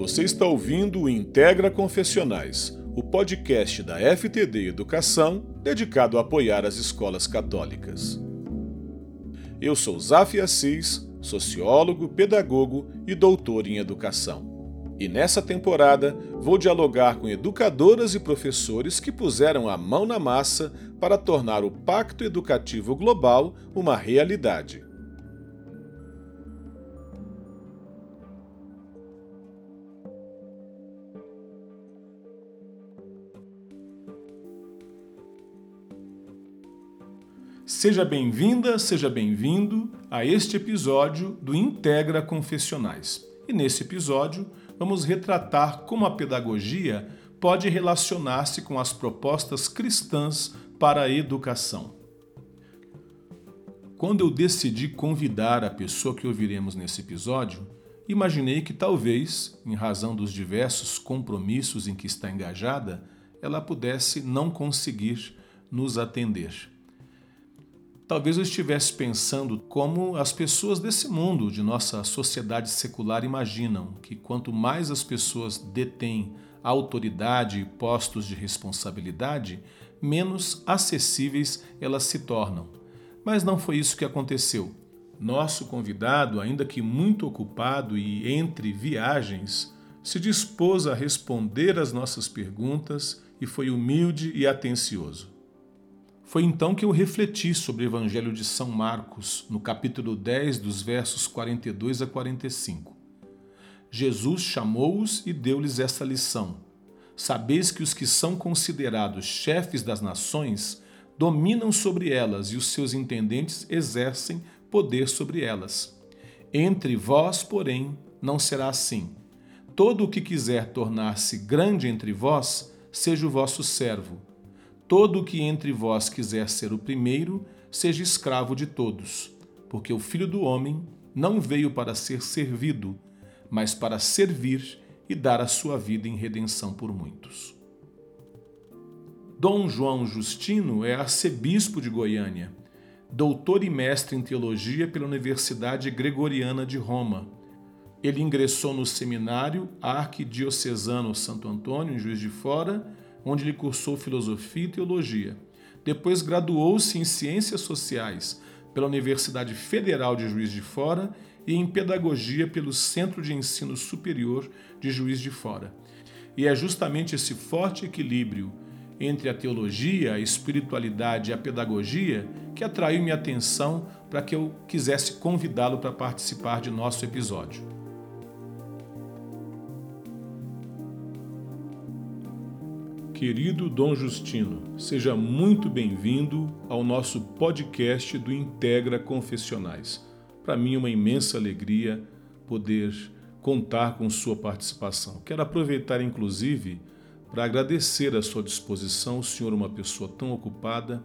Você está ouvindo o Integra Confessionais, o podcast da FTD Educação dedicado a apoiar as escolas católicas. Eu sou Zaf Assis, sociólogo, pedagogo e doutor em educação. E nessa temporada vou dialogar com educadoras e professores que puseram a mão na massa para tornar o Pacto Educativo Global uma realidade. Seja bem-vinda, seja bem-vindo a este episódio do Integra Confessionais. E nesse episódio vamos retratar como a pedagogia pode relacionar-se com as propostas cristãs para a educação. Quando eu decidi convidar a pessoa que ouviremos nesse episódio, imaginei que talvez, em razão dos diversos compromissos em que está engajada, ela pudesse não conseguir nos atender. Talvez eu estivesse pensando como as pessoas desse mundo, de nossa sociedade secular, imaginam que quanto mais as pessoas detêm autoridade e postos de responsabilidade, menos acessíveis elas se tornam. Mas não foi isso que aconteceu. Nosso convidado, ainda que muito ocupado e entre viagens, se dispôs a responder às nossas perguntas e foi humilde e atencioso. Foi então que eu refleti sobre o Evangelho de São Marcos, no capítulo 10, dos versos 42 a 45. Jesus chamou-os e deu-lhes esta lição: Sabeis que os que são considerados chefes das nações dominam sobre elas e os seus intendentes exercem poder sobre elas. Entre vós, porém, não será assim. Todo o que quiser tornar-se grande entre vós, seja o vosso servo Todo o que entre vós quiser ser o primeiro, seja escravo de todos, porque o Filho do Homem não veio para ser servido, mas para servir e dar a sua vida em redenção por muitos. Dom João Justino é arcebispo de Goiânia, doutor e mestre em teologia pela Universidade Gregoriana de Roma. Ele ingressou no seminário arquidiocesano Santo Antônio, em Juiz de Fora, onde ele cursou filosofia e teologia. Depois graduou-se em ciências sociais pela Universidade Federal de Juiz de Fora e em pedagogia pelo Centro de Ensino Superior de Juiz de Fora. E é justamente esse forte equilíbrio entre a teologia, a espiritualidade e a pedagogia que atraiu minha atenção para que eu quisesse convidá-lo para participar de nosso episódio. Querido Dom Justino, seja muito bem-vindo ao nosso podcast do Integra Confessionais. Para mim é uma imensa alegria poder contar com sua participação. Quero aproveitar, inclusive, para agradecer a sua disposição. O senhor é uma pessoa tão ocupada.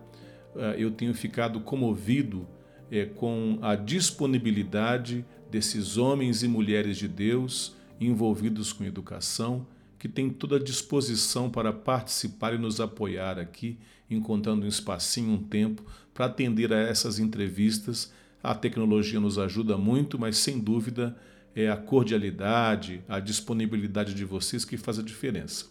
Eh, eu tenho ficado comovido eh, com a disponibilidade desses homens e mulheres de Deus envolvidos com educação que tem toda a disposição para participar e nos apoiar aqui, encontrando um espacinho, um tempo para atender a essas entrevistas. A tecnologia nos ajuda muito, mas sem dúvida é a cordialidade, a disponibilidade de vocês que faz a diferença.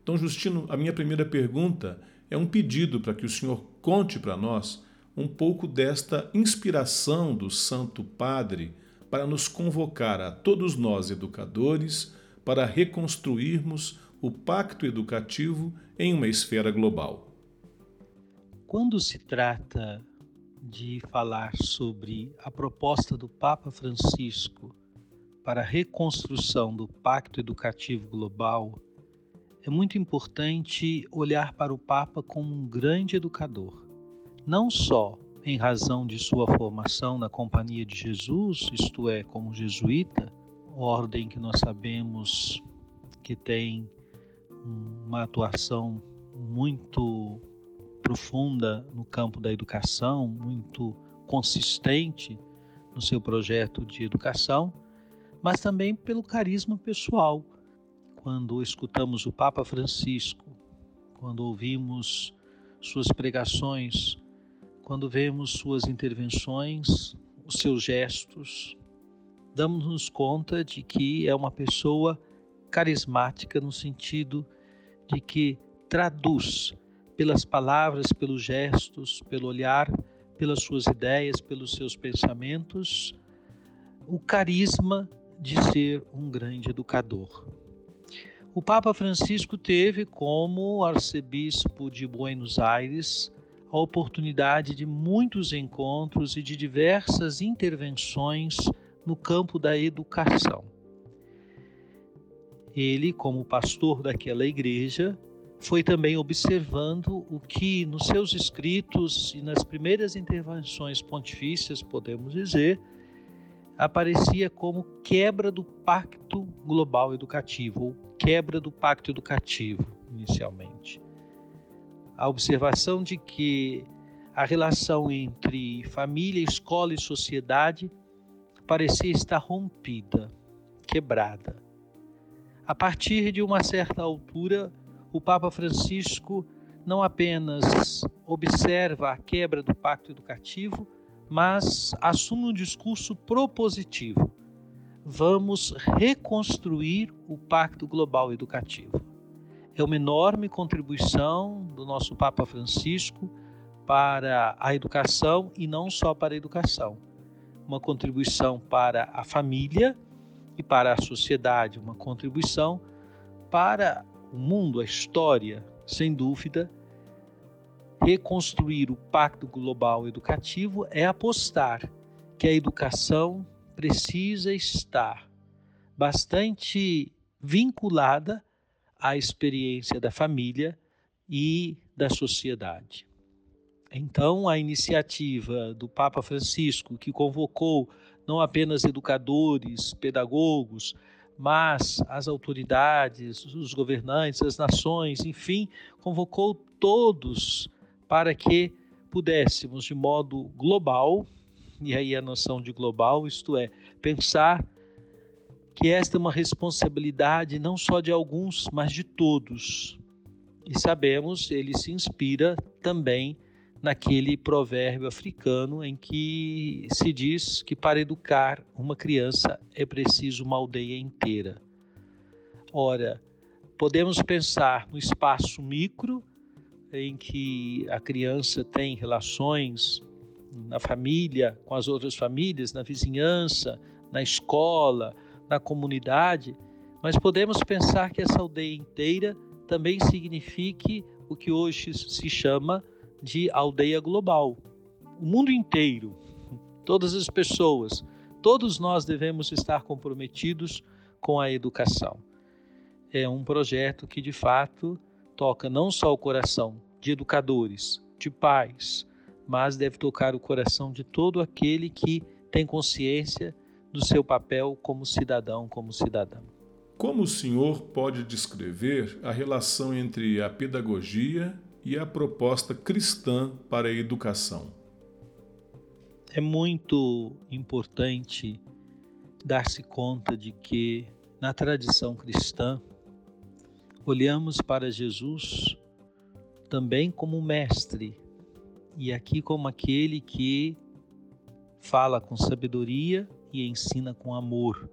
Então, Justino, a minha primeira pergunta é um pedido para que o senhor conte para nós um pouco desta inspiração do Santo Padre para nos convocar a todos nós educadores, para reconstruirmos o pacto educativo em uma esfera global. Quando se trata de falar sobre a proposta do Papa Francisco para a reconstrução do pacto educativo global, é muito importante olhar para o Papa como um grande educador, não só em razão de sua formação na Companhia de Jesus, isto é, como jesuíta, ordem que nós sabemos que tem uma atuação muito profunda no campo da educação, muito consistente no seu projeto de educação, mas também pelo carisma pessoal. Quando escutamos o Papa Francisco, quando ouvimos suas pregações, quando vemos suas intervenções, os seus gestos, damos-nos conta de que é uma pessoa carismática no sentido de que traduz pelas palavras, pelos gestos, pelo olhar, pelas suas ideias, pelos seus pensamentos, o carisma de ser um grande educador. O Papa Francisco teve como arcebispo de Buenos Aires a oportunidade de muitos encontros e de diversas intervenções no campo da educação. Ele, como pastor daquela igreja, foi também observando o que nos seus escritos e nas primeiras intervenções pontifícias, podemos dizer, aparecia como quebra do pacto global educativo, ou quebra do pacto educativo, inicialmente. A observação de que a relação entre família, escola e sociedade parecia estar rompida, quebrada. A partir de uma certa altura, o Papa Francisco não apenas observa a quebra do pacto educativo, mas assume um discurso propositivo. Vamos reconstruir o Pacto Global Educativo. É uma enorme contribuição do nosso Papa Francisco para a educação e não só para a educação. Uma contribuição para a família e para a sociedade, uma contribuição para o mundo, a história, sem dúvida, reconstruir o Pacto Global Educativo é apostar que a educação precisa estar bastante vinculada à experiência da família e da sociedade. Então, a iniciativa do Papa Francisco, que convocou não apenas educadores, pedagogos, mas as autoridades, os governantes, as nações, enfim, convocou todos para que pudéssemos, de modo global, e aí a noção de global, isto é, pensar que esta é uma responsabilidade não só de alguns, mas de todos. E sabemos, ele se inspira também naquele provérbio africano em que se diz que para educar uma criança é preciso uma aldeia inteira. Ora, podemos pensar no espaço micro, em que a criança tem relações na família, com as outras famílias, na vizinhança, na escola, na comunidade, mas podemos pensar que essa aldeia inteira também signifique o que hoje se chama de aldeia global. O mundo inteiro, todas as pessoas, todos nós devemos estar comprometidos com a educação. É um projeto que de fato toca não só o coração de educadores, de pais, mas deve tocar o coração de todo aquele que tem consciência do seu papel como cidadão, como cidadã. Como o senhor pode descrever a relação entre a pedagogia e a proposta cristã para a educação? É muito importante dar-se conta de que, na tradição cristã, olhamos para Jesus também como mestre e aqui como aquele que fala com sabedoria e ensina com amor,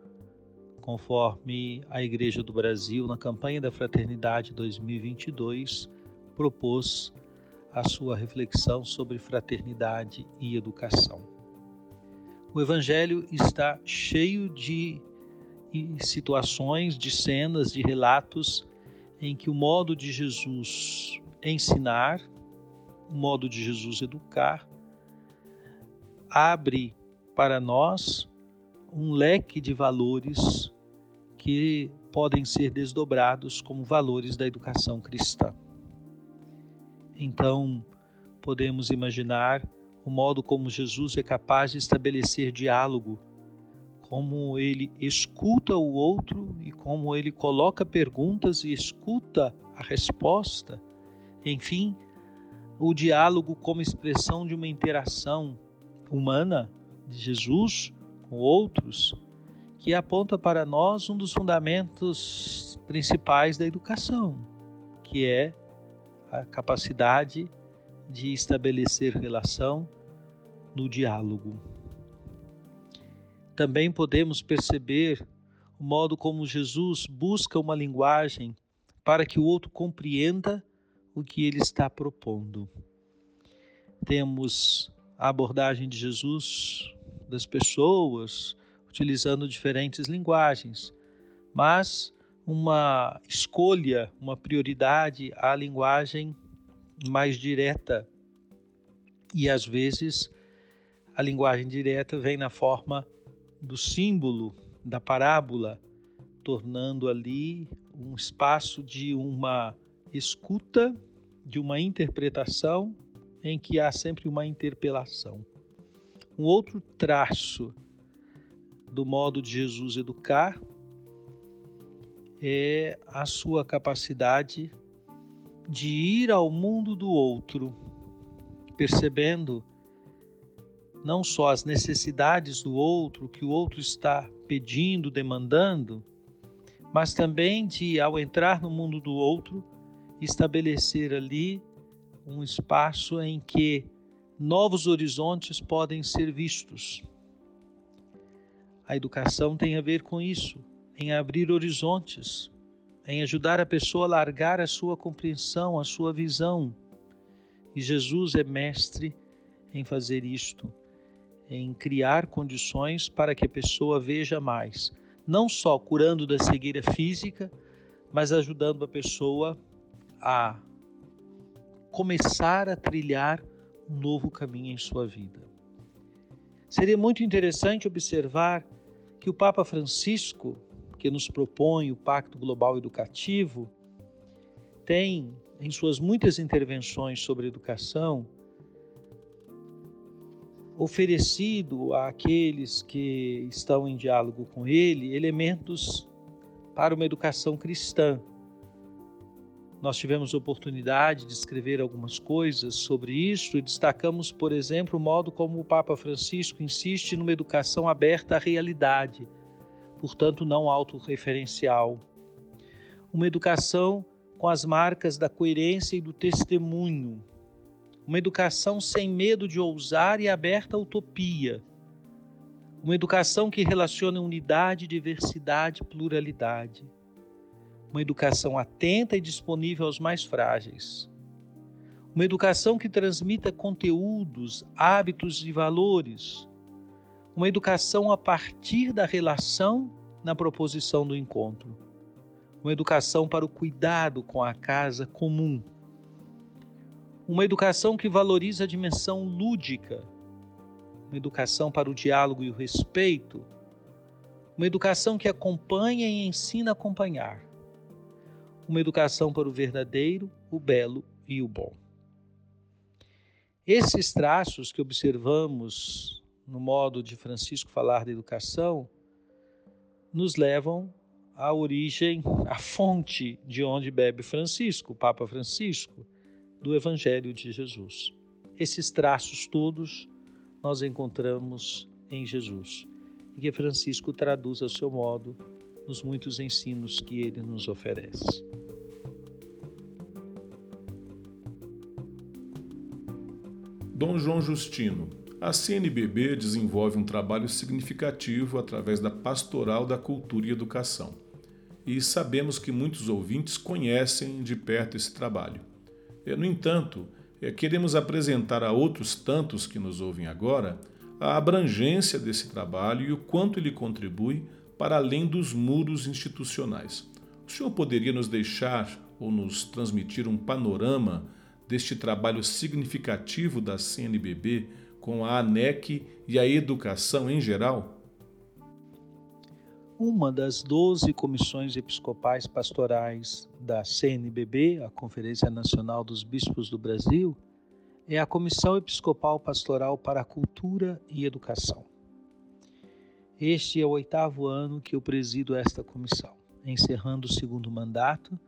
conforme a Igreja do Brasil, na campanha da Fraternidade 2022, propôs a sua reflexão sobre fraternidade e educação. O Evangelho está cheio de situações, de cenas, de relatos em que o modo de Jesus ensinar, o modo de Jesus educar, abre para nós um leque de valores que podem ser desdobrados como valores da educação cristã. Então, podemos imaginar o modo como Jesus é capaz de estabelecer diálogo, como ele escuta o outro e como ele coloca perguntas e escuta a resposta. Enfim, o diálogo como expressão de uma interação humana de Jesus com outros, que aponta para nós um dos fundamentos principais da educação, que é a capacidade de estabelecer relação no diálogo. Também podemos perceber o modo como Jesus busca uma linguagem para que o outro compreenda o que ele está propondo. Temos a abordagem de Jesus das pessoas, utilizando diferentes linguagens, mas uma escolha, uma prioridade à linguagem mais direta. E às vezes a linguagem direta vem na forma do símbolo, da parábola, tornando ali um espaço de uma escuta, de uma interpretação, em que há sempre uma interpelação. Um outro traço do modo de Jesus educar é a sua capacidade de ir ao mundo do outro, percebendo não só as necessidades do outro, que o outro está pedindo, demandando, mas também de, ao entrar no mundo do outro, estabelecer ali um espaço em que novos horizontes podem ser vistos. A educação tem a ver com isso, em abrir horizontes, em ajudar a pessoa a largar a sua compreensão, a sua visão. E Jesus é mestre em fazer isto, em criar condições para que a pessoa veja mais, não só curando da cegueira física, mas ajudando a pessoa a começar a trilhar um novo caminho em sua vida. Seria muito interessante observar que o Papa Francisco, que nos propõe o Pacto Global Educativo, tem, em suas muitas intervenções sobre educação, oferecido àqueles que estão em diálogo com ele elementos para uma educação cristã. Nós tivemos oportunidade de escrever algumas coisas sobre isso e destacamos, por exemplo, o modo como o Papa Francisco insiste numa educação aberta à realidade portanto não autorreferencial. Uma educação com as marcas da coerência e do testemunho. Uma educação sem medo de ousar e aberta à utopia. Uma educação que relaciona unidade, diversidade, pluralidade. Uma educação atenta e disponível aos mais frágeis. Uma educação que transmita conteúdos, hábitos e valores uma educação a partir da relação na proposição do encontro, uma educação para o cuidado com a casa comum, uma educação que valoriza a dimensão lúdica, uma educação para o diálogo e o respeito, uma educação que acompanha e ensina a acompanhar, uma educação para o verdadeiro, o belo e o bom. Esses traços que observamos no modo de Francisco falar da educação, nos levam à origem, à fonte de onde bebe Francisco, o Papa Francisco, do Evangelho de Jesus. Esses traços todos nós encontramos em Jesus e que Francisco traduz ao seu modo nos muitos ensinos que ele nos oferece. Dom João Justino a CNBB desenvolve um trabalho significativo através da Pastoral da Cultura e Educação. E sabemos que muitos ouvintes conhecem de perto esse trabalho. No entanto, é, queremos apresentar a outros tantos que nos ouvem agora a abrangência desse trabalho e o quanto ele contribui para além dos muros institucionais. O senhor poderia nos deixar ou nos transmitir um panorama deste trabalho significativo da CNBB com a ANEC e a educação em geral? Uma das 12 comissões episcopais pastorais da CNBB, a Conferência Nacional dos Bispos do Brasil, é a Comissão Episcopal Pastoral para a Cultura e Educação. Este é o oitavo ano que eu presido esta comissão, encerrando o segundo mandato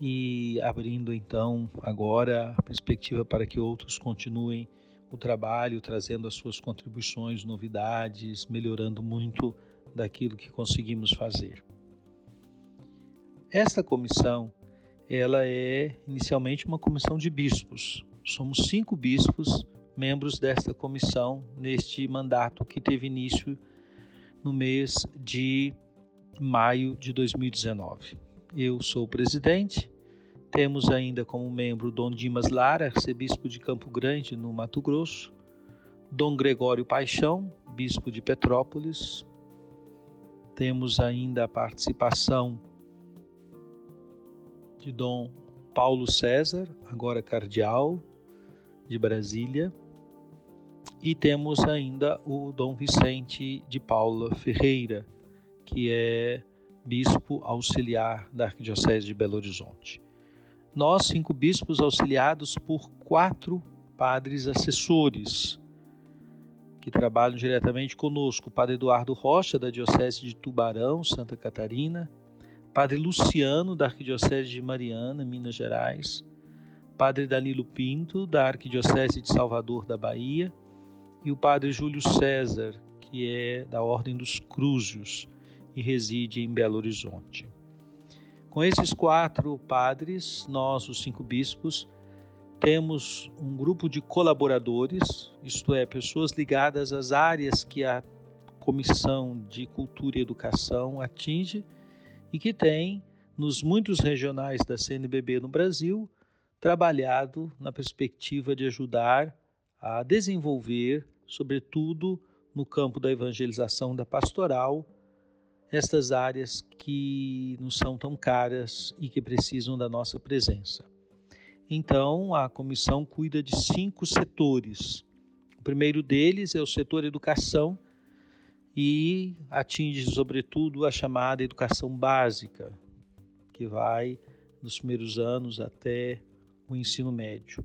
e abrindo então agora a perspectiva para que outros continuem o trabalho, trazendo as suas contribuições, novidades, melhorando muito daquilo que conseguimos fazer. Esta comissão, ela é inicialmente uma comissão de bispos. Somos cinco bispos membros desta comissão neste mandato que teve início no mês de maio de 2019. Eu sou o presidente. Temos ainda como membro Dom Dimas Lara, arcebispo de Campo Grande, no Mato Grosso, Dom Gregório Paixão, bispo de Petrópolis. Temos ainda a participação de Dom Paulo César, agora cardeal de Brasília, e temos ainda o Dom Vicente de Paula Ferreira, que é bispo auxiliar da Arquidiocese de Belo Horizonte. Nós, cinco bispos auxiliados por quatro padres assessores, que trabalham diretamente conosco: o Padre Eduardo Rocha, da Diocese de Tubarão, Santa Catarina, Padre Luciano, da Arquidiocese de Mariana, Minas Gerais, Padre Danilo Pinto, da Arquidiocese de Salvador, da Bahia, e o Padre Júlio César, que é da Ordem dos Crúzios e reside em Belo Horizonte. Com esses quatro padres, nós, os cinco bispos, temos um grupo de colaboradores, isto é, pessoas ligadas às áreas que a Comissão de Cultura e Educação atinge e que tem, nos muitos regionais da CNBB no Brasil, trabalhado na perspectiva de ajudar a desenvolver, sobretudo no campo da evangelização da pastoral, estas áreas que nos são tão caras e que precisam da nossa presença. Então, a comissão cuida de cinco setores. O primeiro deles é o setor educação e atinge, sobretudo, a chamada educação básica, que vai dos primeiros anos até o ensino médio.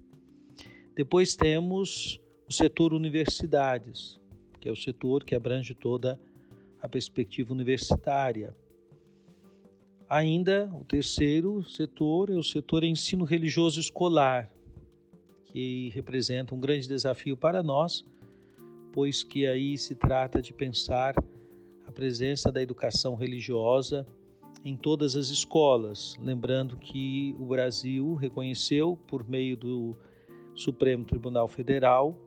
Depois temos o setor universidades, que é o setor que abrange toda a perspectiva universitária. Ainda o terceiro setor é o setor ensino religioso escolar, que representa um grande desafio para nós, pois que aí se trata de pensar a presença da educação religiosa em todas as escolas, lembrando que o Brasil reconheceu por meio do Supremo Tribunal Federal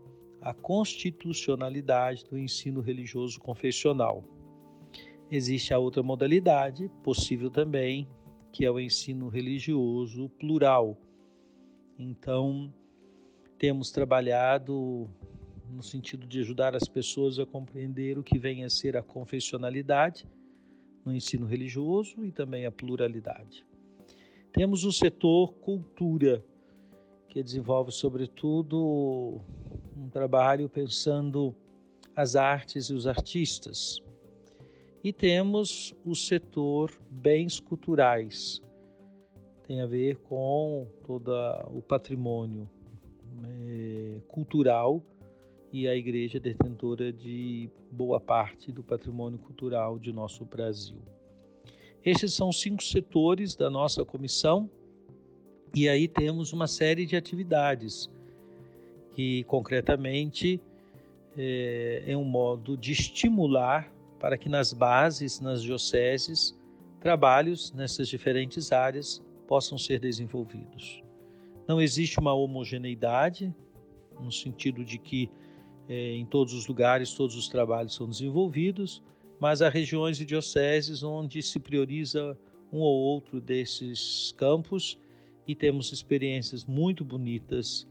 a constitucionalidade do ensino religioso confessional. Existe a outra modalidade, possível também, que é o ensino religioso plural. Então, temos trabalhado no sentido de ajudar as pessoas a compreender o que vem a ser a confessionalidade no ensino religioso e também a pluralidade. Temos o setor cultura, que desenvolve, sobretudo, um trabalho pensando as artes e os artistas. E temos o setor bens culturais, tem a ver com todo o patrimônio é, cultural e a igreja detentora de boa parte do patrimônio cultural de nosso Brasil. Estes são cinco setores da nossa comissão e aí temos uma série de atividades que concretamente é, é um modo de estimular para que nas bases, nas dioceses, trabalhos nessas diferentes áreas possam ser desenvolvidos. Não existe uma homogeneidade, no sentido de que é, em todos os lugares todos os trabalhos são desenvolvidos, mas há regiões e dioceses onde se prioriza um ou outro desses campos e temos experiências muito bonitas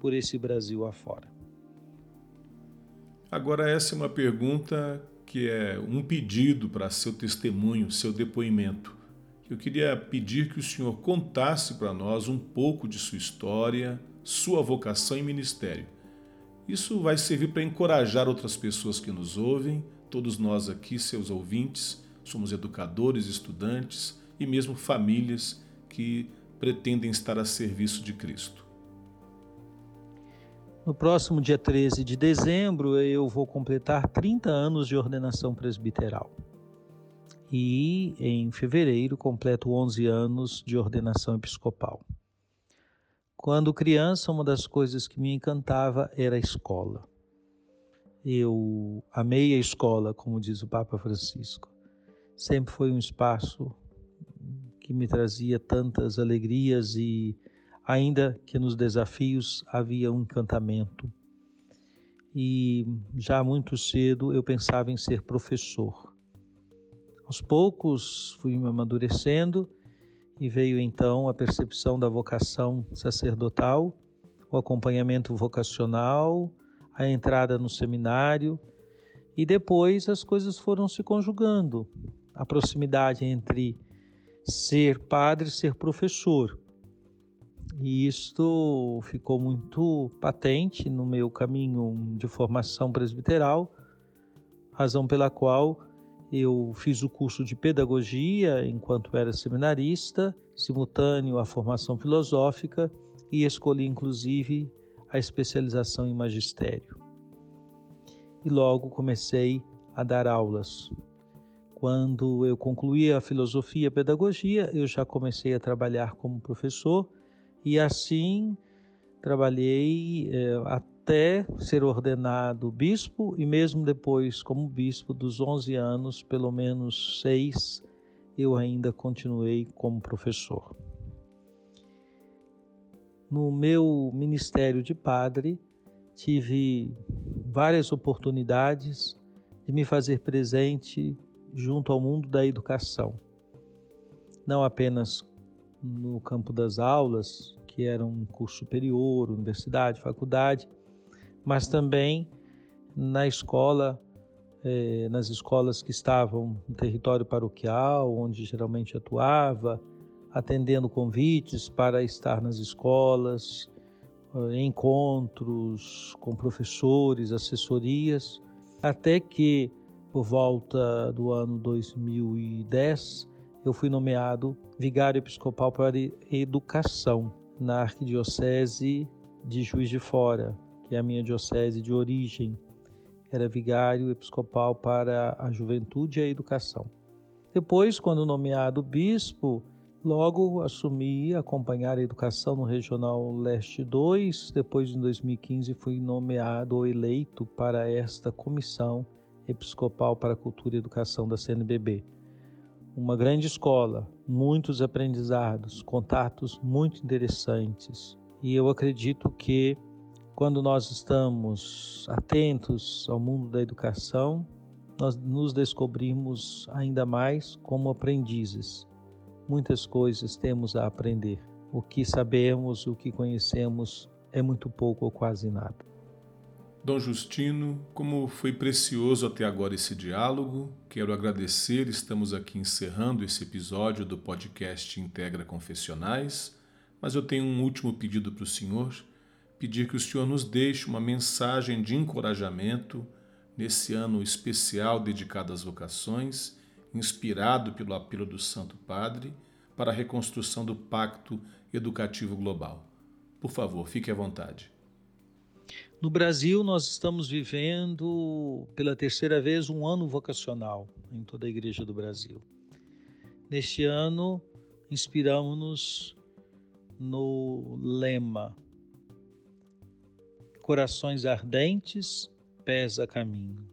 por esse Brasil afora. Agora, essa é uma pergunta que é um pedido para seu testemunho, seu depoimento. Eu queria pedir que o senhor contasse para nós um pouco de sua história, sua vocação e ministério. Isso vai servir para encorajar outras pessoas que nos ouvem, todos nós aqui, seus ouvintes, somos educadores, estudantes e mesmo famílias que pretendem estar a serviço de Cristo. No próximo dia 13 de dezembro, eu vou completar 30 anos de ordenação presbiteral. E em fevereiro, completo 11 anos de ordenação episcopal. Quando criança, uma das coisas que me encantava era a escola. Eu amei a escola, como diz o Papa Francisco. Sempre foi um espaço que me trazia tantas alegrias e ainda que nos desafios havia um encantamento. E já muito cedo eu pensava em ser professor. Aos poucos fui me amadurecendo e veio então a percepção da vocação sacerdotal, o acompanhamento vocacional, a entrada no seminário e depois as coisas foram se conjugando. A proximidade entre ser padre e ser professor. E isto ficou muito patente no meu caminho de formação presbiteral, razão pela qual eu fiz o curso de pedagogia enquanto era seminarista, simultâneo à formação filosófica e escolhi inclusive a especialização em magistério. E logo comecei a dar aulas. Quando eu concluí a filosofia e a pedagogia, eu já comecei a trabalhar como professor e assim trabalhei é, até ser ordenado bispo e mesmo depois como bispo dos 11 anos, pelo menos seis, eu ainda continuei como professor. No meu ministério de padre, tive várias oportunidades de me fazer presente junto ao mundo da educação. Não apenas no campo das aulas, que era um curso superior, universidade, faculdade, mas também na escola, eh, nas escolas que estavam no território paroquial, onde geralmente atuava, atendendo convites para estar nas escolas, eh, encontros com professores, assessorias, até que por volta do ano 2010 eu fui nomeado vigário episcopal para educação na arquidiocese de Juiz de Fora, que é a minha diocese de origem. Era vigário episcopal para a juventude e a educação. Depois, quando nomeado bispo, Logo assumi acompanhar a educação no Regional Leste 2. Depois, em 2015, fui nomeado ou eleito para esta comissão episcopal para cultura e educação da CNBB. Uma grande escola, muitos aprendizados, contatos muito interessantes. E eu acredito que quando nós estamos atentos ao mundo da educação, nós nos descobrimos ainda mais como aprendizes muitas coisas temos a aprender. O que sabemos, o que conhecemos é muito pouco ou quase nada. Dom Justino, como foi precioso até agora esse diálogo, quero agradecer. Estamos aqui encerrando esse episódio do podcast Integra Confessionais, mas eu tenho um último pedido para o senhor: pedir que o senhor nos deixe uma mensagem de encorajamento nesse ano especial dedicado às vocações inspirado pelo apelo do Santo Padre para a reconstrução do Pacto Educativo Global. Por favor, fique à vontade. No Brasil, nós estamos vivendo pela terceira vez um ano vocacional em toda a Igreja do Brasil. Neste ano, inspiramos-nos no lema Corações ardentes, pés a caminho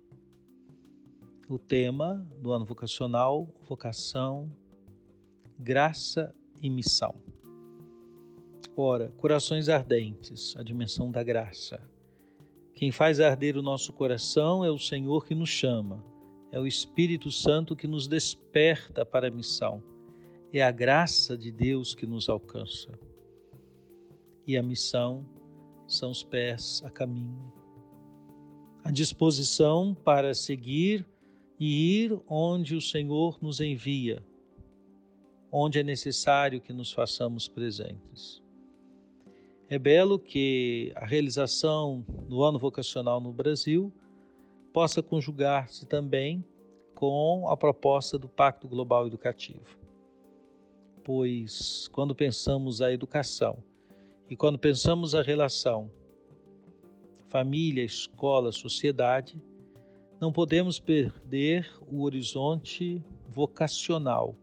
o tema do ano vocacional, vocação, graça e missão. Ora, corações ardentes, a dimensão da graça. Quem faz arder o nosso coração é o Senhor que nos chama, é o Espírito Santo que nos desperta para a missão, é a graça de Deus que nos alcança. E a missão são os pés a caminho. A disposição para seguir e ir onde o Senhor nos envia, onde é necessário que nos façamos presentes. É belo que a realização do ano vocacional no Brasil possa conjugar-se também com a proposta do Pacto Global Educativo. Pois quando pensamos a educação e quando pensamos a relação família, escola, sociedade, não podemos perder o horizonte vocacional.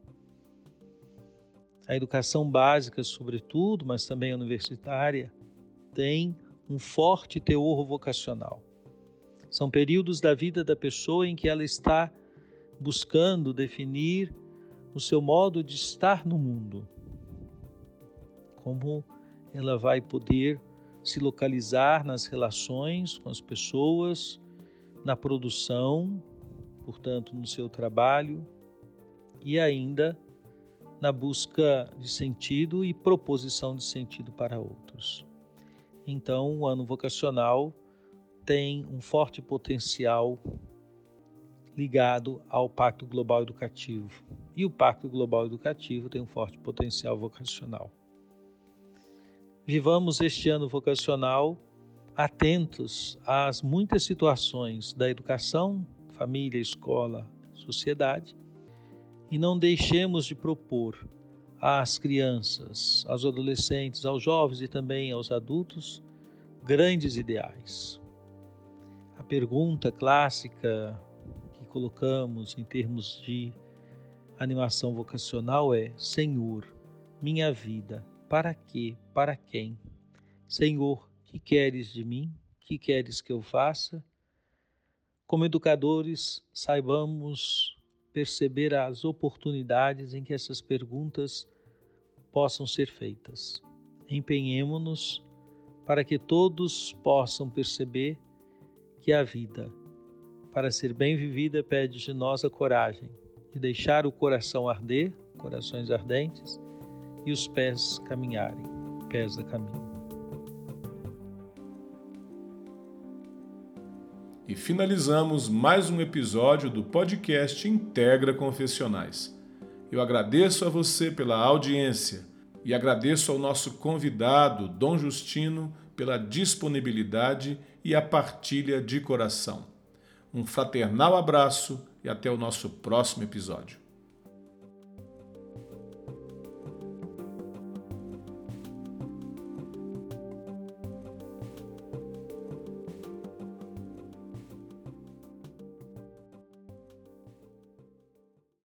A educação básica, sobretudo, mas também a universitária, tem um forte teor vocacional. São períodos da vida da pessoa em que ela está buscando definir o seu modo de estar no mundo. Como ela vai poder se localizar nas relações com as pessoas, na produção, portanto, no seu trabalho, e ainda na busca de sentido e proposição de sentido para outros. Então, o ano vocacional tem um forte potencial ligado ao Pacto Global Educativo. E o Pacto Global Educativo tem um forte potencial vocacional. Vivamos este ano vocacional atentos às muitas situações da educação, família, escola, sociedade, e não deixemos de propor às crianças, aos adolescentes, aos jovens e também aos adultos grandes ideais. A pergunta clássica colocamos em termos de animação vocacional é: Senhor, minha vida, para quê? Para quem? Senhor, que queres de mim? Que queres que eu faça? Como educadores, saibamos perceber as oportunidades em que essas perguntas possam ser feitas. Empenhemo-nos para que todos possam perceber que a vida para ser bem vivida, pede de nós a coragem de deixar o coração arder, corações ardentes, e os pés caminharem, pés a caminho. E finalizamos mais um episódio do podcast Integra Confessionais. Eu agradeço a você pela audiência e agradeço ao nosso convidado, Dom Justino, pela disponibilidade e a partilha de coração. Um fraternal abraço e até o nosso próximo episódio.